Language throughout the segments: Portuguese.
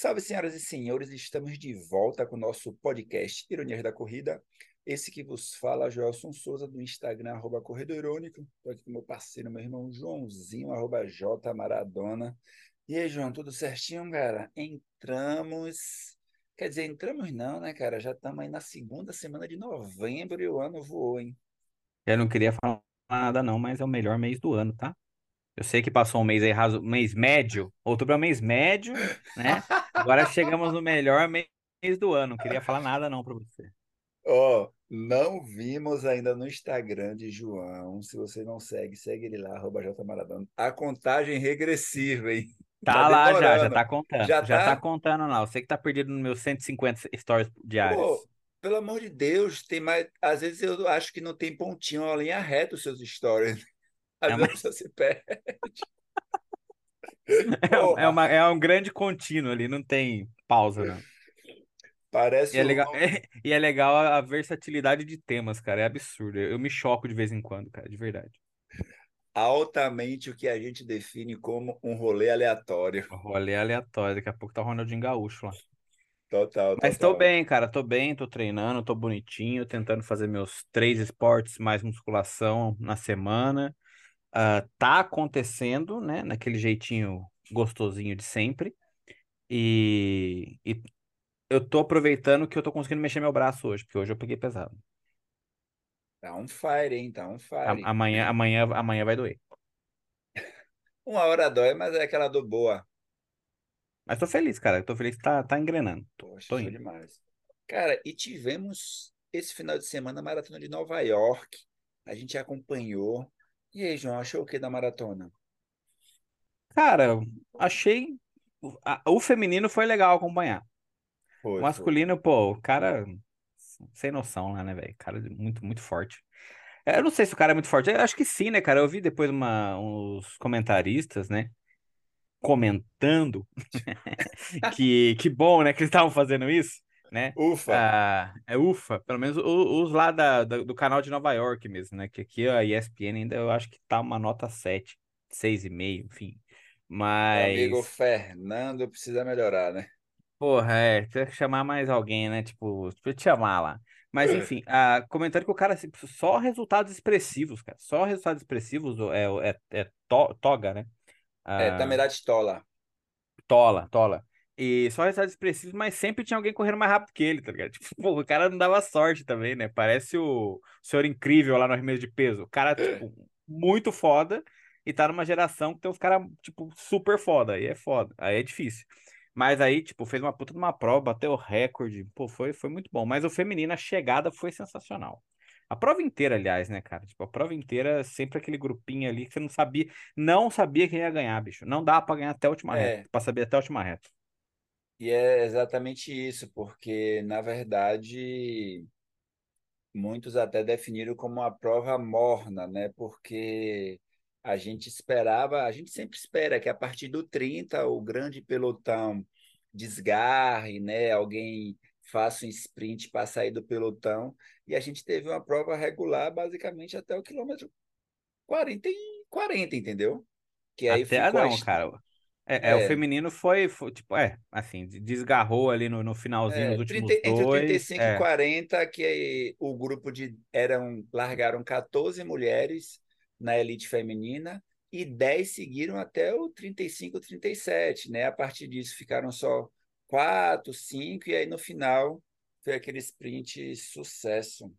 Salve, senhoras e senhores, estamos de volta com o nosso podcast Ironias da Corrida. Esse que vos fala, Joelson Souza, do Instagram, arroba Corredor Irônico. Estou aqui com meu parceiro, meu irmão Joãozinho, arroba J Maradona. E aí, João, tudo certinho, cara? Entramos. Quer dizer, entramos não, né, cara? Já estamos aí na segunda semana de novembro e o ano voou, hein? Eu não queria falar nada, não, mas é o melhor mês do ano, tá? Eu sei que passou um mês aí, raso, mês médio. Outubro é um mês médio, né? Agora chegamos no melhor mês do ano. Não queria falar nada, não, pra você. Ó, oh, não vimos ainda no Instagram de João. Se você não segue, segue ele lá, arroba Maradona. A contagem regressiva, hein? Tá, tá lá já, já tá contando. Já, já tá? tá? contando lá. Você que tá perdido nos meus 150 stories diários. Pô, pelo amor de Deus, tem mais. Às vezes eu acho que não tem pontinho, uma linha reta os seus stories. Às é vezes você se perde. É, é, uma, é um grande contínuo ali, não tem pausa, não. Parece. E é, legal, é, e é legal a versatilidade de temas, cara. É absurdo. Eu, eu me choco de vez em quando, cara, de verdade. Altamente o que a gente define como um rolê aleatório. Um rolê aleatório. Daqui a pouco tá o Ronaldinho Gaúcho lá. Total, Mas tô bem, cara. Tô bem, tô treinando, tô bonitinho, tentando fazer meus três esportes mais musculação na semana. Uh, tá acontecendo, né? Naquele jeitinho gostosinho de sempre. E, e eu tô aproveitando que eu tô conseguindo mexer meu braço hoje, porque hoje eu peguei pesado. Tá um fire, hein? Tá um fire. A, amanhã, amanhã, amanhã vai doer. Uma hora dói, mas é aquela do boa. Mas tô feliz, cara. Tô feliz que tá, tá engrenando. Poxa, tô indo. demais. Cara, e tivemos esse final de semana a maratona de Nova York. A gente acompanhou. E aí, João, achou o que da maratona? Cara, achei. O feminino foi legal acompanhar. Foi, o masculino, foi. pô, o cara. Sem noção lá, né, velho? Cara muito, muito forte. É, eu não sei se o cara é muito forte. Eu acho que sim, né, cara? Eu vi depois uma, uns comentaristas, né? Comentando que, que bom, né, que eles estavam fazendo isso né? Ufa! Ah, é ufa, pelo menos os, lá da, da, do canal de Nova York mesmo, né? Que aqui a ESPN ainda eu acho que tá uma nota 7, 6,5, enfim. Mas. Meu amigo Fernando precisa melhorar, né? Porra, é, tem que chamar mais alguém, né? Tipo, pra te chamar lá. Mas enfim, ah, comentando que o cara, só resultados expressivos, cara. Só resultados expressivos é, é, é to, toga, né? Ah, é, Tamerade Tola. Tola, Tola. E só resultados expressivos, mas sempre tinha alguém correndo mais rápido que ele, tá ligado? Tipo, pô, o cara não dava sorte também, né? Parece o senhor incrível lá no arremesso de peso. O cara, tipo, muito foda e tá numa geração que tem uns caras, tipo, super foda. Aí é foda. Aí é difícil. Mas aí, tipo, fez uma puta de uma prova, bateu o recorde. Pô, foi, foi muito bom. Mas o feminino, a chegada foi sensacional. A prova inteira, aliás, né, cara? Tipo, a prova inteira, sempre aquele grupinho ali que você não sabia, não sabia quem ia ganhar, bicho. Não dá pra ganhar até a última é. reta, pra saber até a última reta. E é exatamente isso, porque, na verdade, muitos até definiram como uma prova morna, né? Porque a gente esperava, a gente sempre espera que a partir do 30 o grande pelotão desgarre, né? Alguém faça um sprint para sair do pelotão. E a gente teve uma prova regular basicamente até o quilômetro 40 e 40, entendeu? Que aí até ficou não, a... cara. É, é, o é. feminino foi, foi, tipo, é, assim, desgarrou ali no, no finalzinho, é, nos últimos 30, dois. Entre 35 é. e 40, que o grupo de, eram, largaram 14 mulheres na elite feminina e 10 seguiram até o 35, 37, né? A partir disso ficaram só 4, 5 e aí no final foi aquele sprint sucesso.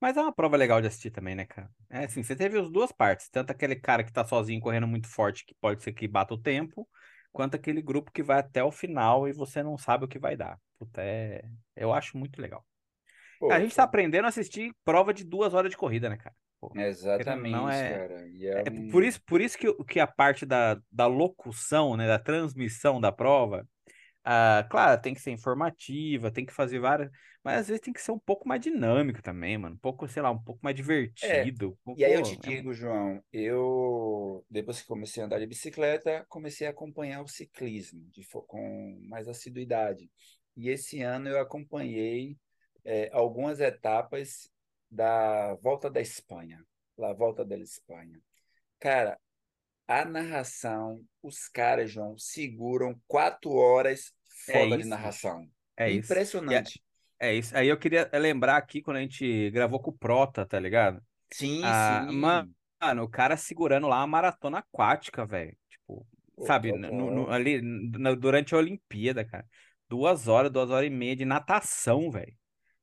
Mas é uma prova legal de assistir também, né, cara? É assim, você teve as duas partes. Tanto aquele cara que tá sozinho correndo muito forte, que pode ser que bata o tempo, quanto aquele grupo que vai até o final e você não sabe o que vai dar. Puta, é... eu acho muito legal. Pô, a gente tá aprendendo a assistir prova de duas horas de corrida, né, cara? Pô, Exatamente, não é... cara. É, é por isso, por isso que, que a parte da, da locução, né, da transmissão da prova, ah, claro, tem que ser informativa, tem que fazer várias. Mas às vezes tem que ser um pouco mais dinâmico também, mano. Um pouco, sei lá, um pouco mais é, divertido. É, e aí eu te é digo, é... João, eu depois que comecei a andar de bicicleta, comecei a acompanhar o ciclismo de, com mais assiduidade. E esse ano eu acompanhei é, algumas etapas da Volta da Espanha, lá Volta da Espanha. Cara, a narração, os caras, João, seguram quatro horas É foda de isso, bicho. narração. É isso. E é, Impressionante. é isso. Aí eu queria lembrar aqui quando a gente gravou com o Prota, tá ligado? Sim, Ah, sim. mano, o cara segurando lá a maratona aquática, velho. Tipo, sabe, no- no- ali na- durante a Olimpíada, cara. Duas horas, duas horas e meia de natação, velho.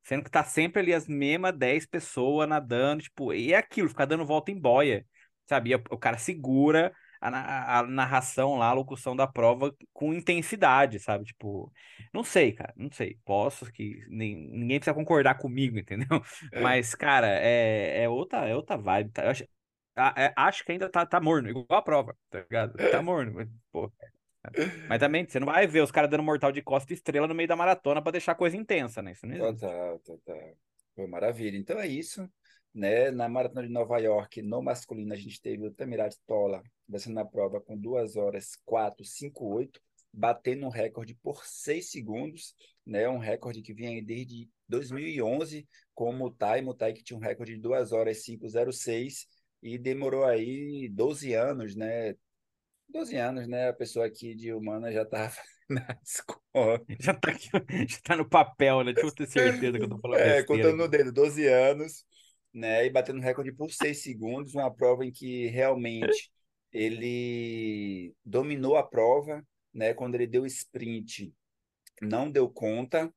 Sendo que tá sempre ali as mesmas 10 pessoas nadando, tipo, e é aquilo, ficar dando volta em boia, sabe? E o cara segura a, a- narração lá, a locução da prova com intensidade, sabe? Tipo, não sei, cara, não sei. Posso que nem- ninguém precisa concordar comigo, entendeu? Mas, cara, é, é outra, é outra vibe, tá? Eu acho, a- é- acho que ainda tá, tá morno, igual a prova, tá ligado? Tá morno, mas, pô. Mas também, você não vai ver os caras dando mortal de costa e estrela no meio da maratona pra deixar a coisa intensa, né? Isso não existe. Total, total. Foi maravilha. Então é isso, né? Na Maratona de Nova York, no masculino, a gente teve o Tamirat Tola vencendo na prova com 2 horas 4, 5, 8, batendo um recorde por 6 segundos, né? Um recorde que vinha aí desde 2011 com o Mutai, Mutai que tinha um recorde de 2 horas 506 e demorou aí 12 anos, né? 12 anos, né? A pessoa aqui de humana já estava nas contas. Já tá, já tá no papel, né? Deixa eu ter certeza que eu tô falando É, besteira contando no dedo, 12 anos, né? E batendo recorde por 6 segundos, uma prova em que realmente ele dominou a prova, né? Quando ele deu sprint, não deu conta,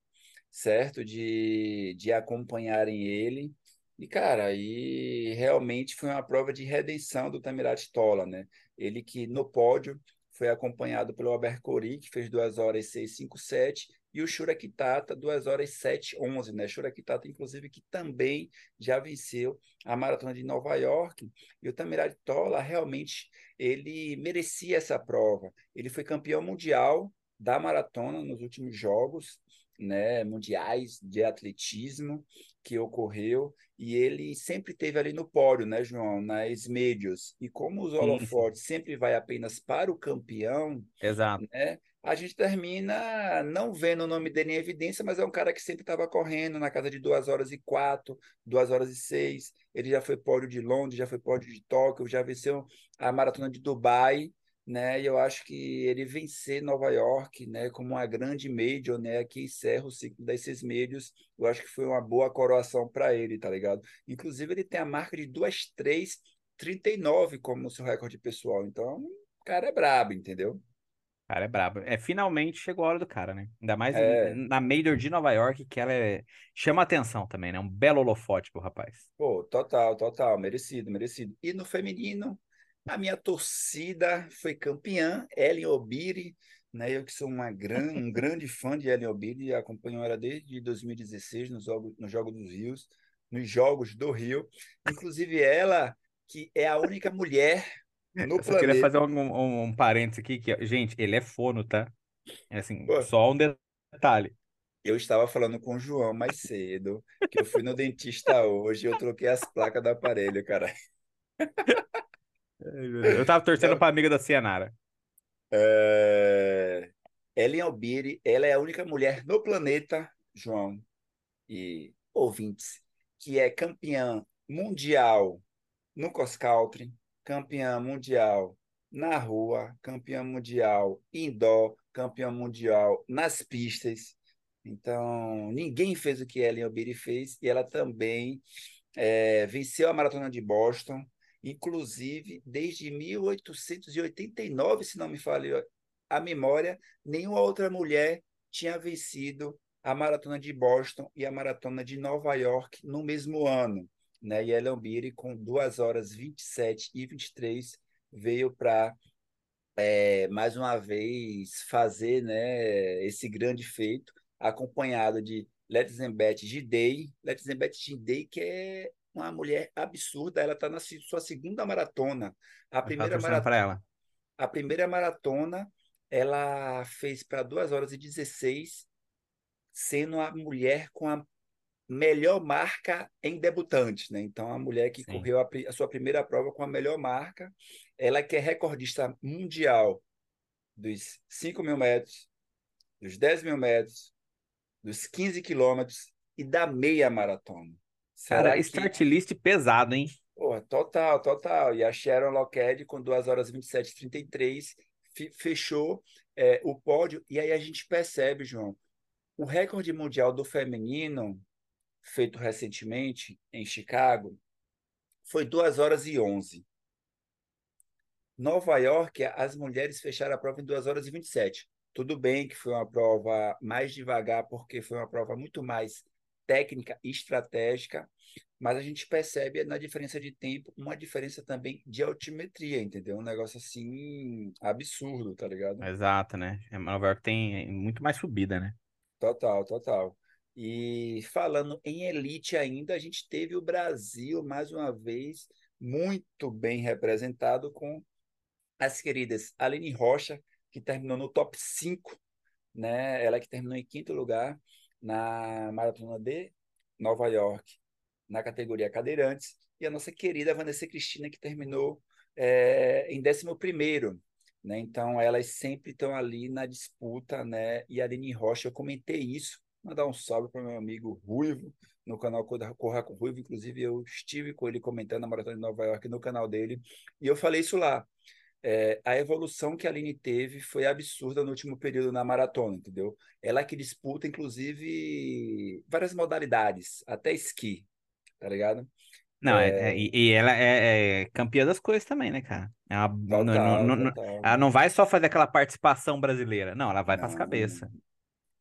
certo? De, de acompanharem ele. E, cara, aí realmente foi uma prova de redenção do Tamirat Tola, né? Ele que no pódio foi acompanhado pelo Albert Cori, que fez 2 horas 6,57, e o Shura Kitata, 2 horas 7,11, né? Shura Kitata, inclusive, que também já venceu a Maratona de Nova York. E o Tamirat Tola, realmente, ele merecia essa prova. Ele foi campeão mundial da maratona nos últimos jogos, né, mundiais de atletismo que ocorreu e ele sempre teve ali no pódio, né, João, nas médios. E como os holofotes sempre vai apenas para o campeão, Exato. né, a gente termina não vendo o nome dele em evidência, mas é um cara que sempre estava correndo na casa de 2 horas e 4, 2 horas e 6. Ele já foi pódio de Londres, já foi pódio de Tóquio, já venceu a maratona de Dubai, né? E eu acho que ele vencer Nova York, né, como uma grande major, né, que encerra o ciclo das seis majors, eu acho que foi uma boa coroação para ele, tá ligado? Inclusive ele tem a marca de 2:3:39 como seu recorde pessoal. Então, o cara é brabo, entendeu? O cara é brabo. É, finalmente chegou a hora do cara, né? Ainda mais É, na Major de Nova York, que ela é... chama atenção também, né? Um belo holofote pro rapaz. pô, total, total, merecido, merecido. E no feminino, a minha torcida foi campeã, Ellen Obiri, né? Eu que sou uma gran, um grande fã de Ellen Obiri, acompanho ela desde 2016 nos Jogos, nos Jogos dos Rios, nos Jogos do Rio. Inclusive ela, que é a única mulher no Eu só queria fazer um, um, um parênteses aqui, que, gente, ele é fono, tá? É assim, Pô, só um detalhe. eu estava falando com o João mais cedo, que eu fui no dentista hoje e eu troquei as placas do aparelho, cara. Eu tava torcendo pra amiga da Cianara. é... Ellen Albiri, ela é a única mulher no planeta, João e ouvintes, que é campeã mundial no cross country, campeã mundial na rua, campeã mundial indoor, campeã mundial nas pistas. Então, ninguém fez o que Ellen Albiri fez e ela também é, venceu a maratona de Boston, inclusive desde 1889, se não me falha a memória, nenhuma outra mulher tinha vencido a maratona de Boston e a maratona de Nova York no mesmo ano. Né? E Ellen Beatty, com 2 horas 27 e 23, veio para é, mais uma vez fazer né, esse grande feito, acompanhado de Letzembeth Gidey, Letzembeth Gidey, que é uma mulher absurda, ela está na sua segunda maratona. A tava primeira, torcendo mara... pra ela. a primeira maratona ela fez para 2 horas e 16, sendo a mulher com a melhor marca em debutantes, né? Então, a mulher que Sim. correu a, a sua primeira prova com a melhor marca, ela que é recordista mundial dos 5 mil metros, dos 10 mil metros, dos 15 quilômetros e da meia maratona. Cara, que. start list pesado, hein? Pô, total, total. E a Sharon Lockhead, com 2 horas 27 e 33, fechou é, o pódio, e aí a gente percebe, João, o recorde mundial do feminino, feito recentemente em Chicago, foi 2 horas e 11. Nova York, as mulheres fecharam a prova em 2 horas e 27. Tudo bem que foi uma prova mais devagar, porque foi uma prova muito mais técnica e estratégica, mas a gente percebe na diferença de tempo uma diferença também de altimetria, entendeu? Um negócio assim absurdo, tá ligado? Exato, né? Nova York tem muito mais subida, né? Total, total. E falando em elite ainda, a gente teve o Brasil, mais uma vez, muito bem representado com as queridas Aline Rocha, que terminou no top 5, né? Ela que terminou em quinto lugar na Maratona de Nova York, na categoria cadeirantes, e a nossa querida Vanessa Cristina, que terminou é, em 11 primeiro, né? Então, elas sempre estão ali na disputa, né? E a Aline Rocha, eu comentei isso, mandar um salve para meu amigo Ruivo, no canal Corra com Ruivo, inclusive eu estive com ele comentando a Maratona de Nova York no canal dele, e eu falei isso lá. É, a evolução que a Aline teve foi absurda no último período na maratona, entendeu? Ela que disputa, inclusive, várias modalidades, até esqui, tá ligado? Não, é, é, e, ela é, é, campeã das coisas também, né, cara? Ela, total, não, não, total. ela não vai só fazer aquela participação brasileira. Não, ela vai para as cabeças.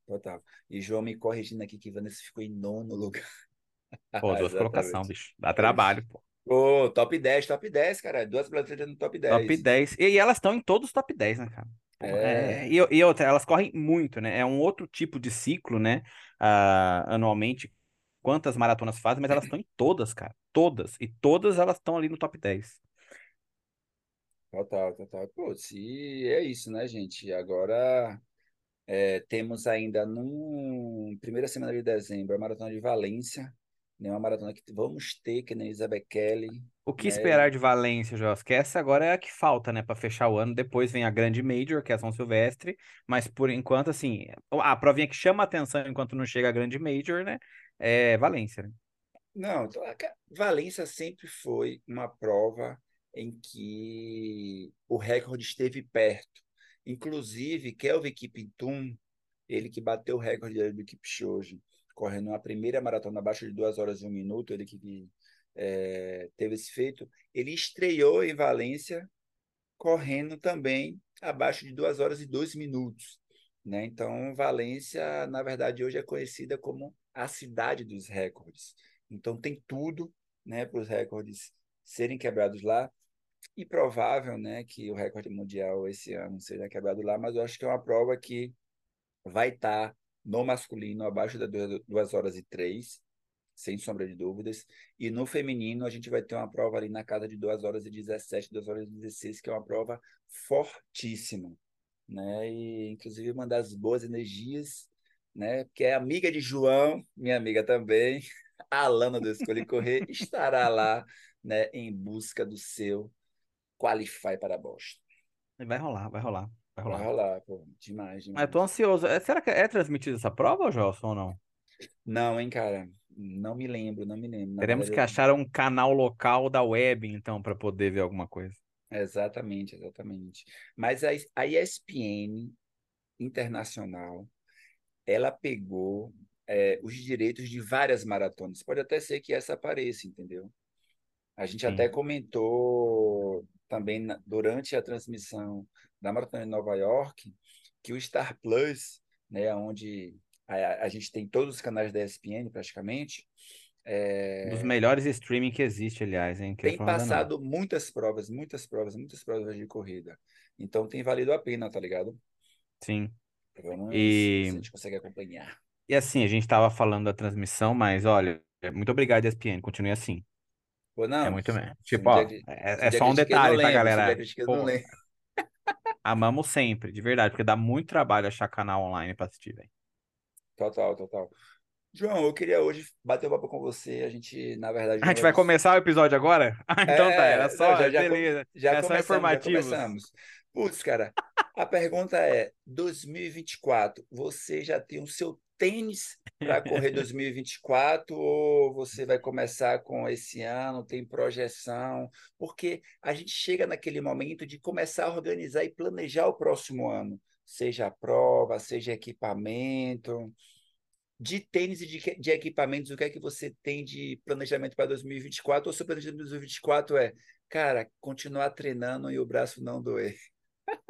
Total. E João me corrigindo aqui que Vanessa ficou em nono lugar. Pô, duas colocações, bicho. Dá trabalho, pô. Pô, top 10, top 10, cara. Duas brasileiras no top 10. Top 10. E, e elas estão em todos os top 10, né, cara? É. é. e, e outra, elas correm muito, né? É um outro tipo de ciclo, né? Uh, anualmente, quantas maratonas fazem, mas elas estão em todas, cara. Todas. E todas elas estão ali no top 10. Total, total. Pô, se é isso, né, gente? Agora é, temos ainda no primeira semana de dezembro a maratona de Valência, né? Uma maratona que vamos ter, que nem Isabel Kelly. O que né? esperar de Valência, Jos? Que essa agora é a que falta, né, para fechar o ano. Depois vem a grande Major, que é a São Silvestre, mas por enquanto, assim, a provinha que chama atenção enquanto não chega a grande Major, né, é Valência, né? Não, então, Valência sempre foi uma prova em que o recorde esteve perto. Inclusive, Kelvin Kiptum, ele que bateu o recorde do Kipchoge, correndo a primeira maratona abaixo de duas horas e um minuto, ele que é, teve esse feito, ele estreou em Valência correndo também abaixo de duas horas e dois minutos. Né? Então, Valência, na verdade, hoje é conhecida como a cidade dos recordes. Então, tem tudo né, para os recordes serem quebrados lá. E provável né, que o recorde mundial esse ano seja quebrado lá, mas eu acho que é uma prova que vai estar tá no masculino abaixo das 2 horas e 3, sem sombra de dúvidas. E no feminino a gente vai ter uma prova ali na casa de 2 horas e 17, 2 horas e 16, que é uma prova fortíssima. Né? E inclusive uma das boas energias, né? Que é amiga de João, minha amiga também, a Alana do Escolhe Correr, estará lá, né, em busca do seu Qualify para Boston. Vai rolar, vai rolar. Vai rolar. Vai rolar, pô. Demais, demais. Mas eu tô ansioso. É, será que é transmitida essa prova, Gelson, ou não? Não, hein, cara. Não me lembro, não me lembro. Na Teremos verdade, que achar um canal local da web, então, para poder ver alguma coisa. Exatamente, exatamente. Mas a, a ESPN Internacional, ela pegou é, os direitos de várias maratonas. Pode até ser que essa apareça, entendeu? A gente Sim. até comentou também na, durante a transmissão da Maratona de Nova York, que o Star Plus, né, onde a, a gente tem todos os canais da ESPN praticamente, é... Dos melhores streaming que existe, aliás, hein? tem passado não. muitas provas, muitas provas, muitas provas de corrida. Então tem valido a pena, tá ligado? Sim. E... a gente consegue acompanhar. E assim, a gente estava falando da transmissão, mas olha, muito obrigado, ESPN, continue assim. Pô, não, é muito bem. Tipo, ó, é, é só um detalhe, tá, galera? Pô, Amamos sempre, de verdade, porque dá muito trabalho achar canal online para assistir, velho. Total, total. João, eu queria hoje bater o papo com você. A gente, na verdade. A gente vai começar o episódio agora? Ah, então é, tá, era só. Não, já, já, beleza. Já, só informativos. Já começamos. Putz, cara, a pergunta é: 2024, você já tem o seu tênis para correr 2024 ou você vai começar com esse ano, tem projeção? Porque a gente chega naquele momento de começar a organizar e planejar o próximo ano, seja a prova, seja equipamento. De tênis e de, de equipamentos, o que é que você tem de planejamento para 2024? Ou seu planejamento para 2024 é, cara, continuar treinando e o braço não doer?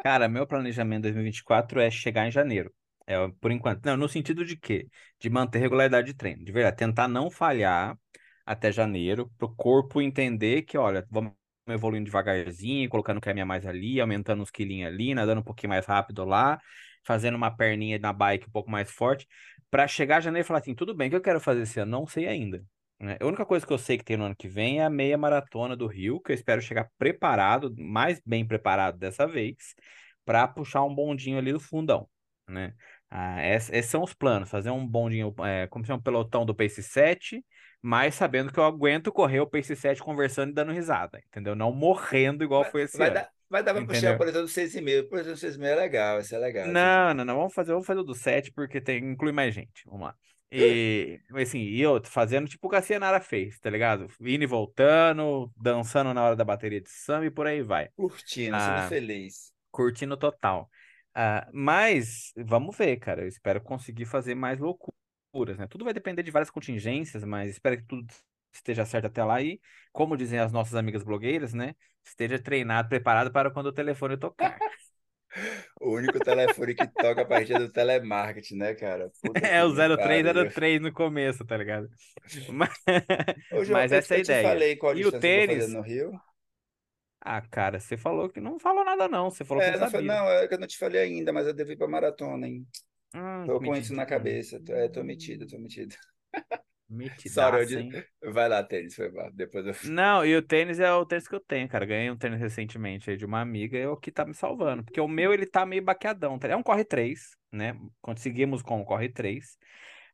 Cara, meu planejamento 2024 é chegar em janeiro. É, por enquanto. Não, no sentido de quê? De manter regularidade de treino. De verdade, tentar não falhar até janeiro, para o corpo entender que, olha, vamos evoluindo devagarzinho, colocando caminha mais ali, aumentando os quilinhos ali, nadando um pouquinho mais rápido lá, fazendo uma perninha na bike um pouco mais forte, para chegar a janeiro e falar assim, tudo bem, o que eu quero fazer esse ano? Não sei ainda. Né? A única coisa que eu sei que tem no ano que vem é a meia maratona do Rio, que eu espero chegar preparado, mais bem preparado dessa vez, para puxar um bondinho ali do fundão, né? Ah, esses, são os planos, fazer um bondinho, é, como se é um pelotão do Pace 7, mas sabendo que eu aguento correr o Pace 7 conversando e dando risada, entendeu? Não morrendo igual vai, foi esse vai ano. Dar, vai dar pra puxar por exemplo do 6,5. Por exemplo, do 6,5 é legal, vai ser legal. Não, assim. não, não, vamos fazer, vamos fazer o do 7 porque tem, inclui mais gente, vamos lá. E, assim, e eu fazendo tipo o que a Cianara fez, tá ligado? Indo e voltando, dançando na hora da bateria de samba e por aí vai. Curtindo, ah, sendo feliz. Curtindo total. Uh, mas vamos ver, cara. Eu espero conseguir fazer mais loucuras, né? Tudo vai depender de várias contingências, mas espero que tudo esteja certo até lá e, como dizem as nossas amigas blogueiras, né? Esteja treinado, preparado para quando o telefone tocar. o único telefone que toca a partir do telemarketing, né, cara? Puta é o 0303 no começo, tá ligado? Mas, Ô, João, mas essa é a ideia. e o tênis no Rio. Ah, cara, você falou que não falou nada, não. Você falou é, que não, não sabia. Não, é que eu não te falei ainda, mas eu devo ir pra maratona, hein? Hum, tô com isso na cabeça. Tô, é, tô metido, tô metido. Metidaço, Sorry, eu... Vai lá, tênis, foi mal. Depois eu... Não, e o tênis é o tênis que eu tenho, cara. Ganhei um tênis recentemente aí de uma amiga e é o que tá me salvando. Porque o meu, ele tá meio baqueadão. Tá? É um Corre 3, né? Conseguimos com o Corre 3.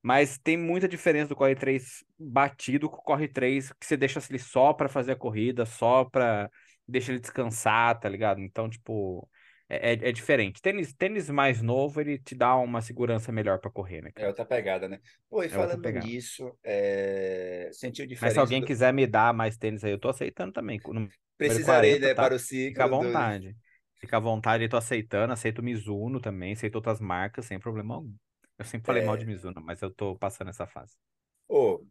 Mas tem muita diferença do Corre 3 batido com o Corre 3 que você deixa ele só para fazer a corrida, só para deixa ele descansar, tá ligado? Então, tipo, é, é, é diferente. Tênis, tênis mais novo, ele te dá uma segurança melhor para correr, né? Cara? É outra pegada, né? Pô, e é falando nisso, é... sentiu diferença. Mas se alguém do... quiser me dar mais tênis aí, eu tô aceitando também. Precisarei, 40, né, tá? para o ciclo. Fica à vontade. Do... Fica à vontade, eu tô aceitando, aceito Mizuno também, aceito outras marcas, sem problema algum. Eu sempre falei é... mal de Mizuno, mas eu tô passando essa fase. Ô,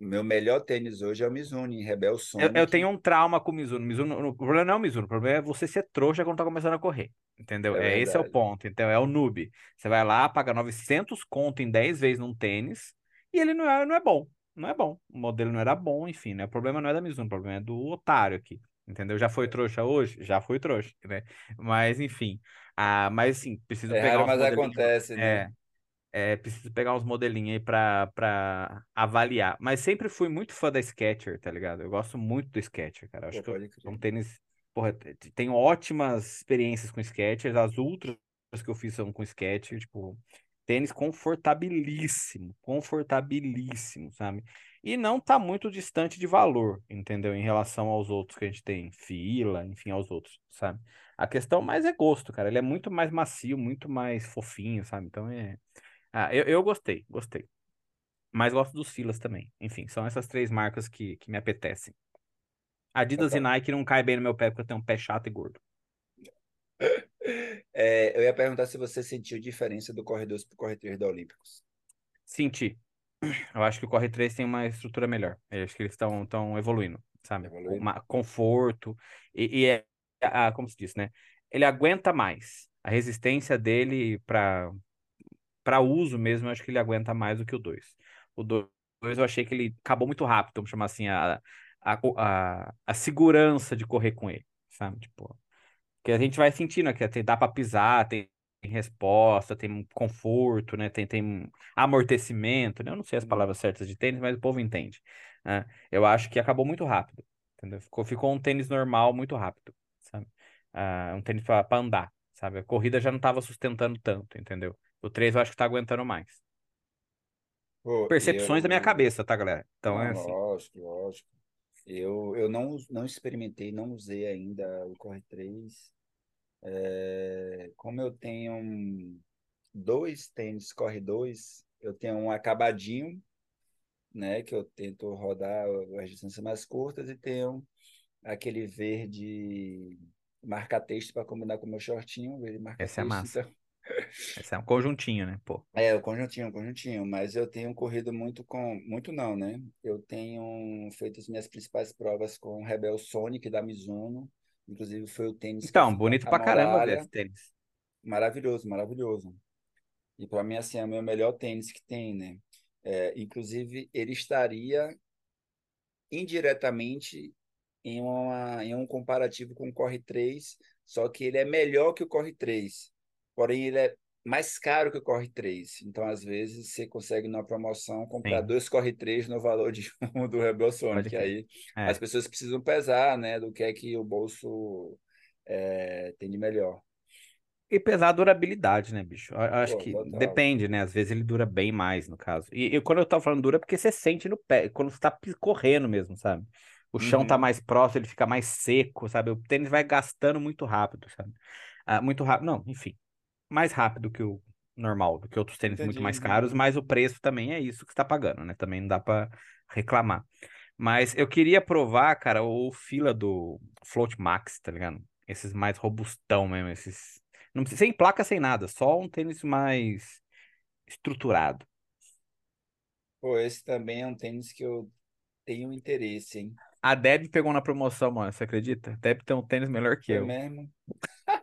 meu melhor tênis hoje é o Mizuno, Rebel Sonic. Eu, eu, tenho um trauma com o Mizuno. Mizuno. O problema não é o Mizuno, o problema é você ser trouxa quando tá começando a correr. Entendeu? É, é esse é o ponto. Então, é o noob. Você vai lá, paga 900 conto em 10 vezes num tênis e ele não é, não é bom. Não é bom. O modelo não era bom, enfim, né? O problema não é da Mizuno, o problema é do otário aqui. Entendeu? Já foi trouxa hoje? Já foi trouxa, né? Mas, enfim. Ah, mas, assim, preciso é pegar raro, mas acontece, né? É, é, preciso pegar uns modelinhos aí pra, pra avaliar. Mas sempre fui muito fã da Sketcher, tá ligado? Eu gosto muito do Sketcher, cara. acho Pô, que é um tênis. Porra, tenho ótimas experiências com Sketchers. As ultras que eu fiz são com Sketcher, tipo, tênis confortabilíssimo, confortabilíssimo, sabe? E não tá muito distante de valor, entendeu? Em relação aos outros que a gente tem, fila, enfim, aos outros, sabe? A questão mais é gosto, cara. Ele é muito mais macio, muito mais fofinho, sabe? Então é. Ah, eu, eu gostei, gostei. Mas gosto dos filas também. Enfim, são essas três marcas que, que me apetecem. Adidas e Nike não cai bem no meu pé porque eu tenho um pé chato e gordo. É, eu ia perguntar se você sentiu diferença do Corre 2 para o Corre 3 da Olímpicos. Senti. Eu acho que o Corre 3 tem uma estrutura melhor. Eu acho que eles estão evoluindo, sabe? Evoluindo. Uma, conforto. E, e é, a, como se diz, né? Ele aguenta mais. A resistência dele para para uso mesmo, eu acho que ele aguenta mais do que o 2. O 2 eu achei que ele acabou muito rápido, vamos chamar assim, a, a, a, a segurança de correr com ele, sabe? Tipo, que a gente vai sentindo que dá para pisar, tem, tem, resposta, tem conforto, né? Tem, tem amortecimento, né? Eu não sei as uhum. palavras certas de tênis, mas o povo entende. Né? Eu acho que acabou muito rápido, entendeu? Ficou, ficou um tênis normal muito rápido, sabe? Uh, um tênis para andar, sabe? A corrida já não estava sustentando tanto, entendeu? O 3 eu acho que tá aguentando mais. Pô, Percepções eu... da minha cabeça, tá, galera? Então é assim. Lógico, lógico. Eu, eu não, não experimentei, não usei ainda o Corre 3. É, como eu tenho dois tênis Corre 2, Eu tenho um acabadinho, né, que eu tento rodar as distâncias mais curtas, e tenho aquele verde marca-texto para combinar com o meu shortinho, verde Essa é massa. Então, Esse é um conjuntinho, né? Pô. é, o conjuntinho, o conjuntinho, mas eu tenho corrido muito com, muito não, né? Eu tenho feito as minhas principais provas com o Rebel Sonic da Mizuno, inclusive foi o tênis Então, bonito pra caramba ver esse tênis. maravilhoso, maravilhoso. E para mim, assim, é o meu melhor tênis que tem, né? É, inclusive, ele estaria indiretamente em, uma, em um comparativo com o Corre 3, só que ele é melhor que o Corre 3, porém ele é mais caro que o Corre 3. Então, às vezes, você consegue, numa promoção, comprar Sim, dois Corre 3 no valor de um do Rebel Sonic. Aí as É. pessoas precisam pesar, né, do que é que o bolso é, tem de melhor. E pesar a durabilidade, né, bicho? Eu acho Pô, que total. depende, né? Às vezes ele dura bem mais, no caso. E, e quando eu tô falando dura, é porque você sente no pé, quando você tá correndo mesmo, sabe? O chão tá Uhum, mais próximo, ele fica mais seco, sabe? O tênis vai gastando muito rápido, sabe? Ah, muito rápido, não, enfim, mais rápido que o normal, do que outros tênis muito entendi, mais caros, mas o preço também é isso que você tá pagando, né? Também não dá pra reclamar. Mas eu queria provar, cara, o fila do Float Max, tá ligado? Esses mais robustão mesmo, esses. Não precisa, sem placa, sem nada, só um tênis mais estruturado. Pô, esse também é um tênis que eu tenho interesse, hein? A Deb pegou na promoção, mano, você acredita? A Deb tem um tênis melhor que Foi eu. mesmo?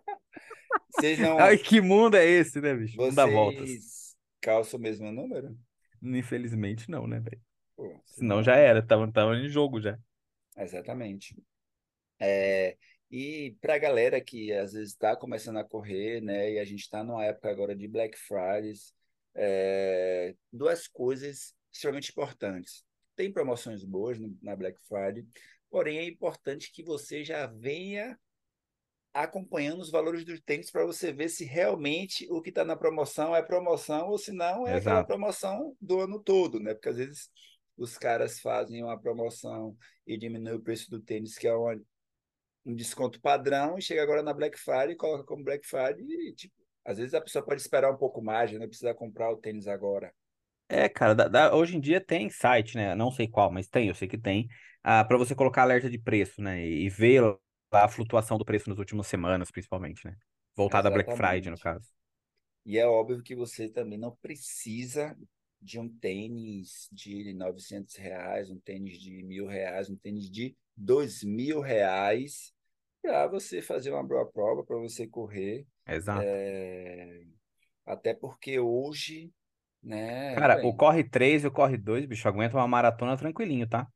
Vocês Ai, não. que mundo é esse, né, bicho? Não dá voltas. Vocês calçam o mesmo número? Infelizmente não, né, velho? Senão já era, tava, tava em jogo já. Exatamente. É, e para a galera que às vezes está começando a correr, né? E a gente está numa época agora de Black Fridays, é, duas coisas extremamente importantes. Tem promoções boas no- na Black Friday, porém é importante que você já venha acompanhando os valores dos tênis para você ver se realmente o que está na promoção é promoção ou se não é aquela Exato. promoção do ano todo, né? Porque às vezes os caras fazem uma promoção e diminuem o preço do tênis, que é uma, um desconto padrão, e chega agora na Black Friday e coloca como Black Friday e, tipo, às vezes a pessoa pode esperar um pouco mais, né? não precisa comprar o tênis agora. É, cara, dá- dá- hoje em dia tem site, né? Não sei qual, mas tem, eu sei que tem, ah, para você colocar alerta de preço, né? E, e ver a flutuação do preço nas últimas semanas, principalmente, né? Voltada a Black Friday, no caso. E é óbvio que você também não precisa de um tênis de 900 reais, um tênis de mil reais, um tênis de dois mil reais para você fazer uma boa prova, para você correr. Exato. É, Até porque hoje, né, Cara, o bem, Corre 3 e o Corre 2, bicho, aguenta uma maratona tranquilinho, tá?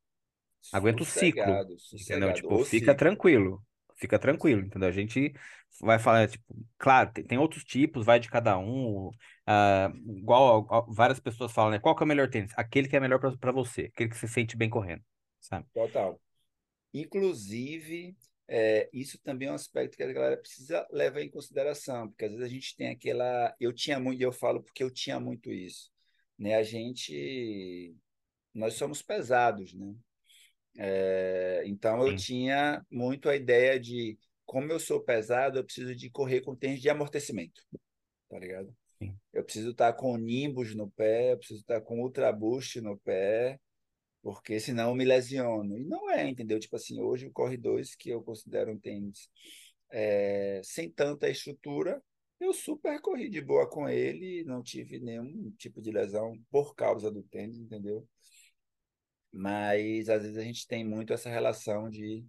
Aguenta o ciclo, sossegado, entendeu? Tipo, o fica ciclo. tranquilo. Fica tranquilo, entendeu? A gente vai falar, tipo, claro, tem, tem outros tipos, vai de cada um. ah, igual a- a- várias pessoas falam, né? Qual que é o melhor tênis? Aquele que é melhor pra você, aquele que você sente bem correndo, sabe? Total. Inclusive, é, isso também é um aspecto que a galera precisa levar em consideração, porque às vezes a gente tem aquela. Eu tinha muito, e eu falo porque eu tinha muito isso. Né? A gente. Nós somos pesados, né? É, então eu Sim, tinha muito a ideia de, como eu sou pesado, eu preciso de correr com tênis de amortecimento, tá ligado? sim. Eu preciso estar com Nimbus no pé, eu preciso estar com Ultra Boost no pé, porque senão eu me lesiono. E não é, entendeu? Tipo assim, hoje o Corre 2, que eu considero um tênis é, sem tanta estrutura, eu super corri de boa com ele, não tive nenhum tipo de lesão por causa do tênis, entendeu? Mas às vezes a gente tem muito essa relação de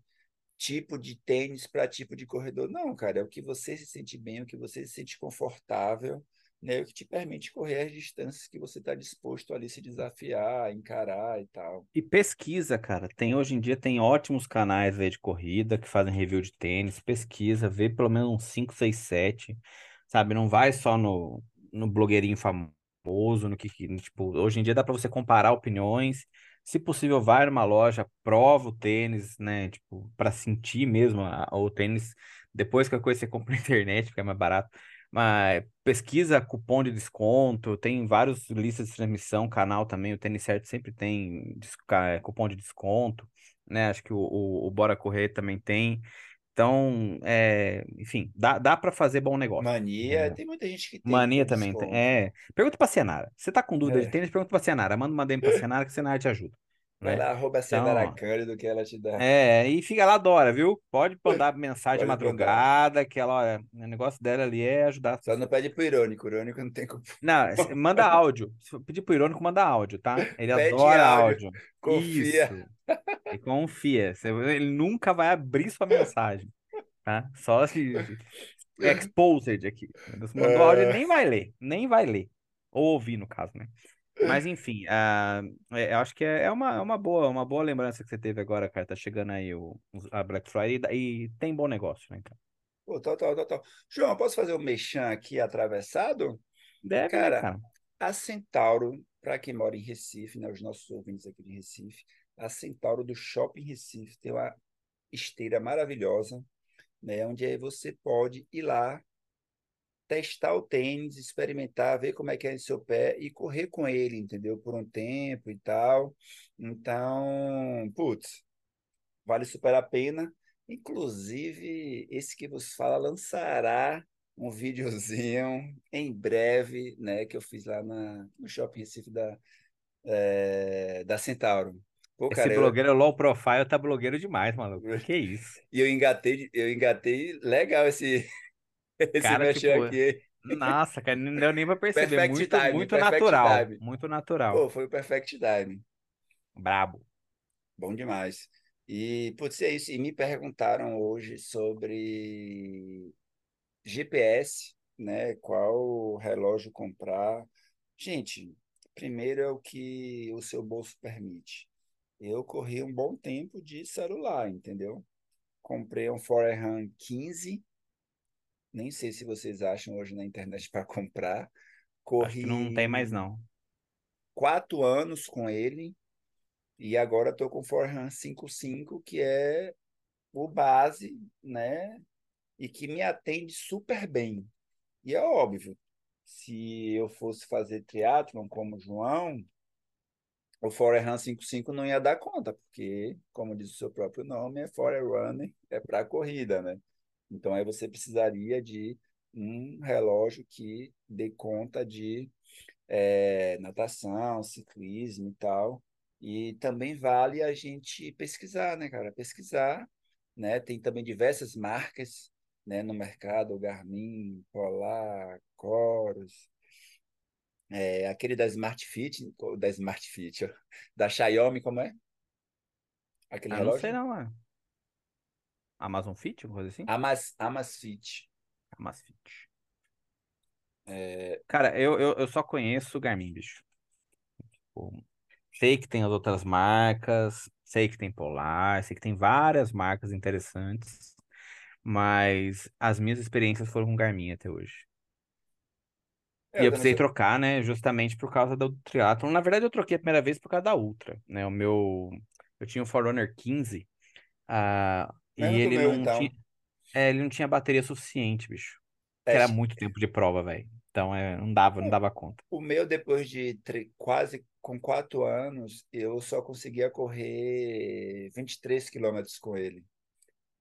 tipo de tênis para tipo de corredor. Não, cara, é o que você se sente bem, o que você se sente confortável, né? O que te permite correr as distâncias que você está disposto ali se desafiar, encarar e tal. E pesquisa, cara. Tem hoje em dia tem ótimos canais aí de corrida que fazem review de tênis. Pesquisa, vê pelo menos uns 5, 6, 7. Sabe? Não vai só no, no blogueirinho famoso, no que, tipo, hoje em dia dá pra você comparar opiniões. Se possível, vai numa loja, prova o tênis, né? Tipo, para sentir mesmo a- o tênis. Depois que a coisa você compra na internet, porque é mais barato. Mas pesquisa cupom de desconto, tem vários listas de transmissão, canal também, o Tênis Certo sempre tem cupom de desconto, né? Acho que o, o, o Bora Correr também tem. Então, é, enfim, dá, dá para fazer bom negócio. Mania, tem muita gente que tem Mania também tem. É. Pergunta pra Senara. Você tá com dúvida de É. tênis? Pergunta pra Senara. Manda uma DM pra Senara que a Senara te ajuda. Vai Né? lá, arroba Então, Cândido que ela te dá. é, e fica lá, adora, viu? Pode mandar mensagem de Pode mandar. madrugada, que ela, olha, o negócio dela ali é ajudar Só não pede pro irônico, o irônico não tem como. Não, manda áudio. Se pedir pro Irônico, manda áudio, tá? Ele Pede adora áudio. áudio. Confia. Isso. Confia. Ele nunca vai abrir sua mensagem, tá? Só se exposed aqui. Mandou áudio, ele nem vai ler, nem vai ler. Ou ouvir, no caso, né? Mas enfim, é, eu acho que é é uma, é uma boa, uma boa lembrança que você teve agora, cara. Tá chegando aí o, a Black Friday e, e tem bom negócio, né, cara? Pô, total, total. João, posso fazer um mexão aqui atravessado? Deve, né, Cara, cara? a Centauro, para quem mora em Recife, né, os nossos ouvintes aqui de Recife, a Centauro do Shopping Recife tem uma esteira maravilhosa, né, onde aí você pode ir lá, testar o tênis, experimentar, ver como é que é em seu pé e correr com ele, entendeu? Por um tempo e tal. Então, putz, vale super a pena. Inclusive, esse que vos fala lançará um videozinho em breve, né, que eu fiz lá na, no Shopping Recife da, eh, da Centauro. Pô, Esse cara, eu, blogueiro low profile tá blogueiro demais, maluco. Que isso? e eu engatei, eu engatei legal esse, esse Cara, tipo, aqui. nossa, cara, não deu nem pra perceber. Perfect Muito, time, muito natural. time. Muito natural. Pô, foi o perfect time. Brabo. Bom demais. E, putz, é isso. E me perguntaram hoje sobre GPS, né? Qual relógio comprar. Gente, primeiro é o que o seu bolso permite. Eu corri um bom tempo de celular, entendeu? Comprei um Forerun 15, nem sei se vocês acham hoje na internet para comprar. Que não tem mais, Corri não. quatro anos com ele e agora estou com o Forerun 55, que é o base, né? E que me atende super bem. E é óbvio, se eu fosse fazer triatlon como o João, o Forerun 55 não ia dar conta, porque, como diz o seu próprio nome, é Forerunner, é para corrida, né? Então aí você precisaria de um relógio que dê conta de eh, natação, ciclismo e tal. E também vale a gente pesquisar, né, cara? Pesquisar, né? Tem também diversas marcas, né, no mercado, Garmin, Polar, Coros, é, aquele da Smart Fit, da Smart Fit, ó, da Xiaomi, como é? Aquele Ah, não sei relógio? não, mano. Amazon Fit, alguma coisa assim? Amas, Amazfit. Amazfit. É, Cara, eu, eu, eu só conheço o Garmin, bicho. Tipo, sei que tem as outras marcas, sei que tem Polar, sei que tem várias marcas interessantes, mas as minhas experiências foram com Garmin até hoje. é, E eu precisei trocar, né, justamente por causa do triatlon. Na verdade, eu troquei a primeira vez por causa da Ultra, né? O meu, eu tinha o Forerunner 15, e ele meu, não tinha, então. é, ele não tinha bateria suficiente, bicho. É, era muito tempo de prova, velho. Então, é, não dava, não é, dava conta. o meu, depois de quase com quatro anos, eu só conseguia correr 23 quilômetros com ele.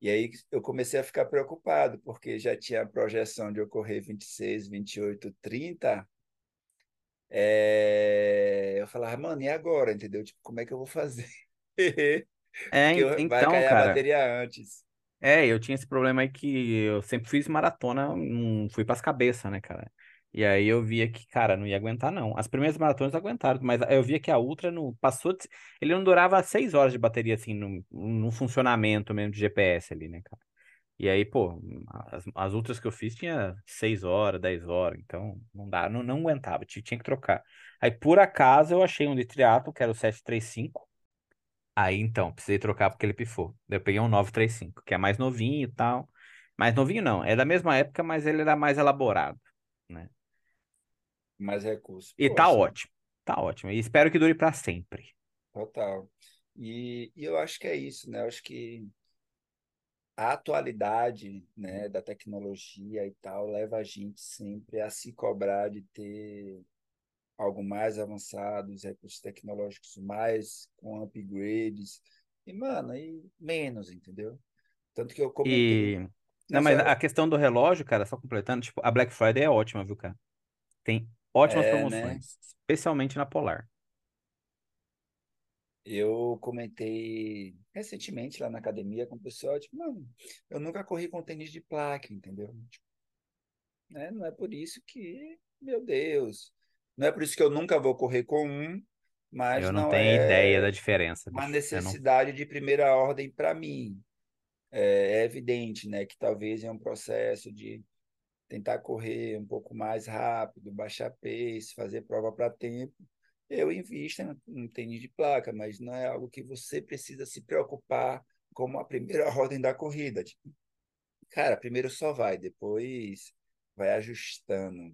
E aí eu comecei a ficar preocupado, porque já tinha a projeção de eu correr 26, 28, 30. É, Eu falava, mano, e agora? Entendeu? Tipo, como é que eu vou fazer? É, Porque en- eu- vai então, cair a cara, bateria antes. é, eu tinha esse problema aí que eu sempre fiz maratona, não fui pras cabeças, né, cara? E aí eu via que, cara, não ia aguentar, não. As primeiras maratonas aguentaram, mas eu via que a Ultra não passou de... Ele não durava seis horas de bateria, assim, no, no funcionamento mesmo de GPS ali, né, cara? E aí, pô, as, as Ultras que eu fiz tinha seis horas, dez horas, então não dá, não, não aguentava, tinha, tinha que trocar. Aí, por acaso, eu achei um de triatlo, que era o 735, Aí então, precisei trocar porque ele pifou. Eu peguei um 935, que é mais novinho e tal. Mais novinho não, é da mesma época, mas ele era mais elaborado, né? Mais recursos. E tá Poxa, ótimo. Tá ótimo. E espero que dure pra sempre. total. E, e eu acho que é isso, né? Eu acho que a atualidade, né, da tecnologia e tal leva a gente sempre a se cobrar de ter algo mais avançado, os recursos tecnológicos mais com upgrades, e, mano, e menos, entendeu? Tanto que eu comentei. E. Não, mas só. a questão do relógio, cara, só completando, tipo, a Black Friday é ótima, viu, cara? Tem ótimas É, né? promoções, especialmente na Polar. Eu comentei recentemente lá na academia com o pessoal, tipo, mano, eu nunca corri com tênis de placa, entendeu? Tipo, né? Não é por isso que, meu Deus, não é por isso que eu nunca vou correr com um, mas Eu não não tenho ideia da é diferença, uma. Eu não. necessidade de primeira ordem para mim. É, é evidente, né, que talvez é um processo de tentar correr um pouco mais rápido, baixar pace, fazer prova para tempo. Eu invisto em um tênis de placa, mas não é algo que você precisa se preocupar como a primeira ordem da corrida. Tipo, cara, primeiro só vai, depois vai ajustando.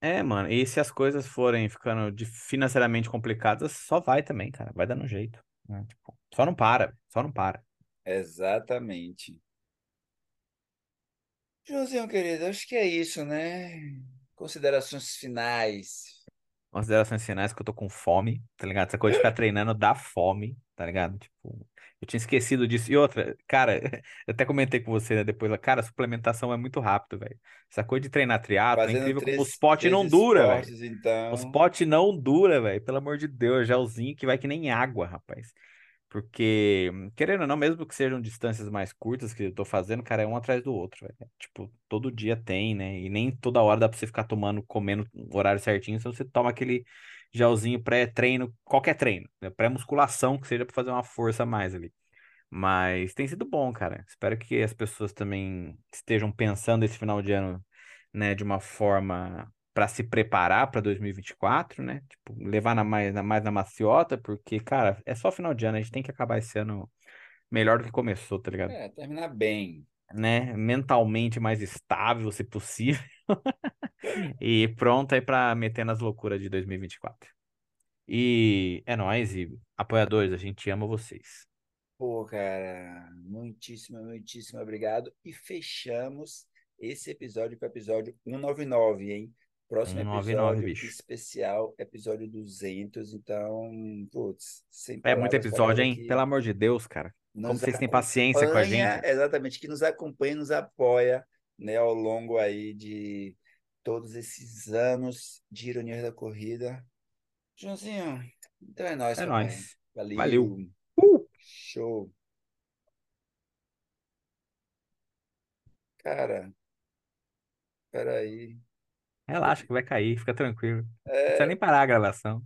É, mano, e se as coisas forem ficando de- financeiramente complicadas, só vai também, cara. Vai dando jeito. né? Tipo, só não para, só não para. Exatamente. Joãozinho, querido, acho que é isso, né? Considerações finais. Considerações finais que eu tô com fome, tá ligado? Essa coisa de ficar treinando dá fome, tá ligado? Tipo, eu tinha esquecido disso. E outra, cara, eu até comentei com você, né, depois, cara, a suplementação é muito rápido, velho. Essa coisa de treinar triatlo, é incrível como os três, potes três não dura, velho. esportes, Os então. potes não dura, velho. Pelo amor de Deus, gelzinho que vai que nem água, rapaz. Porque, querendo ou não, mesmo que sejam distâncias mais curtas que eu tô fazendo, cara, é um atrás do outro, velho. Tipo, todo dia tem, né? E nem toda hora dá pra você ficar tomando, comendo no horário certinho, senão você toma aquele gelzinho pré-treino, qualquer treino, né? Pré-musculação, que seja pra fazer uma força a mais ali. Mas tem sido bom, cara. Espero que as pessoas também estejam pensando esse final de ano, né, de uma forma para se preparar para 2024, né? Tipo, levar na mais, na mais na maciota, porque, cara, é só final de ano, a gente tem que acabar esse ano melhor do que começou, tá ligado? É, terminar bem. Né? Mentalmente mais estável, se possível, e pronto aí para meter nas loucuras de 2024. E é nóis, e apoiadores, a gente ama vocês. Pô, cara, muitíssimo, muitíssimo obrigado. E fechamos esse episódio com o episódio 199, hein? Próximo 199, episódio bicho. especial, episódio 200. Então, putz, sem É muito para episódio, hein? Pelo amor de Deus, cara. Como vocês têm paciência com a gente? exatamente, que nos acompanha, e nos apoia, né, ao longo aí de todos esses anos de Ironia da Corrida. Joãozinho, então é nóis, É papai. nóis. Valeu. Valeu, Uh! show. Cara, peraí. Relaxa que vai cair, fica tranquilo. Não precisa É, nem parar a gravação.